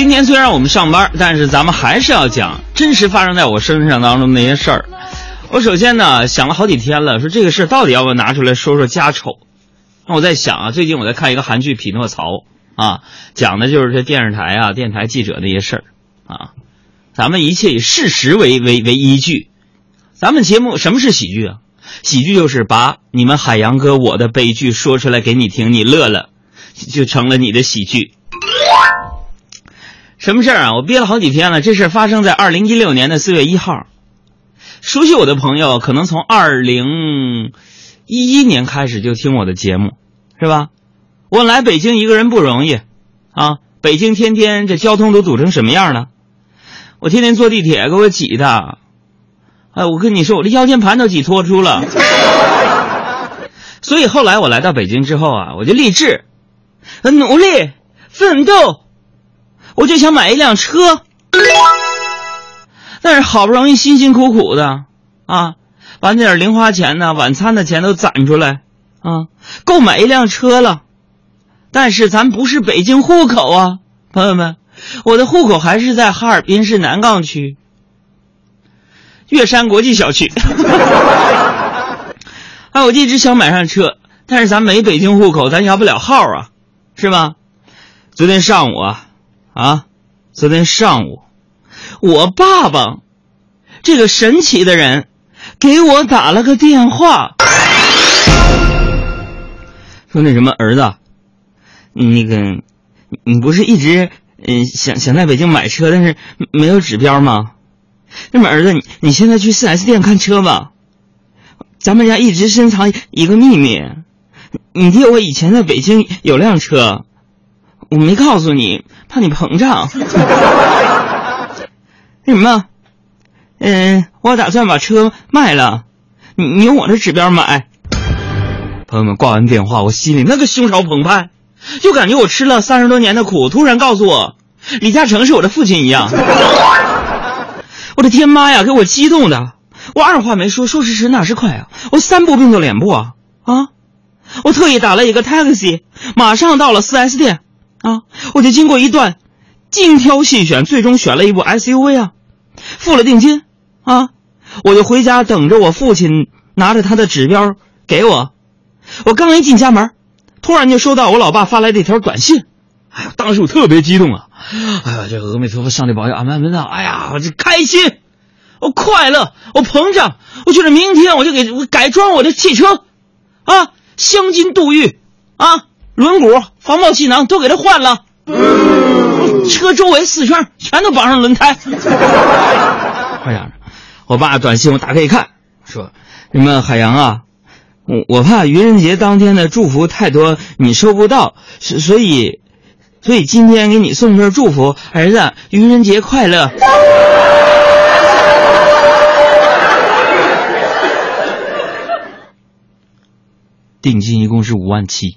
今天虽然我们上班，但是咱们还是要讲真实发生在我身上当中那些事儿。我首先呢想了好几天了，说这个事到底要不要拿出来说说家丑？那我在想啊，最近我在看一个韩剧《匹诺曹》啊，讲的就是这电视台啊、电台记者那些事儿啊。咱们一切以事实为为为依据。咱们节目什么是喜剧啊？喜剧就是把你们海洋哥我的悲剧说出来给你听，你乐了，就成了你的喜剧。什么事儿啊？我憋了好几天了。这事儿发生在二零一六年的四月一号。熟悉我的朋友可能从二零一一年开始就听我的节目，是吧？我来北京一个人不容易啊！北京天天这交通都堵成什么样了？我天天坐地铁给我挤的，哎，我跟你说，我这腰间盘都挤脱出了。所以后来我来到北京之后啊，我就立志，努力奋斗。我就想买一辆车，但是好不容易辛辛苦苦的啊，把那点零花钱呢、晚餐的钱都攒出来啊，够买一辆车了。但是咱不是北京户口啊，朋友们，我的户口还是在哈尔滨市南岗区月山国际小区。啊，我一直想买上车，但是咱没北京户口，咱摇不了号啊，是吧？昨天上午啊。啊，昨天上午，我爸爸这个神奇的人给我打了个电话，说那什么儿子，那个你不是一直嗯想想在北京买车，但是没有指标吗？那么儿子，你你现在去四 S 店看车吧。咱们家一直深藏一个秘密，你爹我以前在北京有辆车。我没告诉你，怕你膨胀。那什么，嗯，我打算把车卖了，你你用我的指标买。朋友们，挂完电话，我心里那个胸潮澎湃，就感觉我吃了三十多年的苦，突然告诉我，李嘉诚是我的父亲一样。我的天妈呀，给我激动的，我二话没说，说时迟那时快啊，我三步并作两步啊啊！我特意打了一个 taxi，马上到了四 S 店。啊！我就经过一段精挑细选，最终选了一部 SUV 啊，付了定金啊，我就回家等着我父亲拿着他的指标给我。我刚一进家门，突然就收到我老爸发来的一条短信。哎呀，当时我特别激动啊！哎呀，这阿弥陀佛，上帝保佑，阿门门啊！哎呀，我这开心，我快乐，我膨胀，我觉得明天我就给我改装我的汽车，啊，镶金镀玉，啊。轮毂、防爆气囊都给他换了，车周围四圈全都绑上轮胎。这样，我爸短信我打开一看，说：“你们海洋啊，我我怕愚人节当天的祝福太多，你收不到，所以，所以今天给你送份祝福，儿子，愚人节快乐。”定金一共是五万七。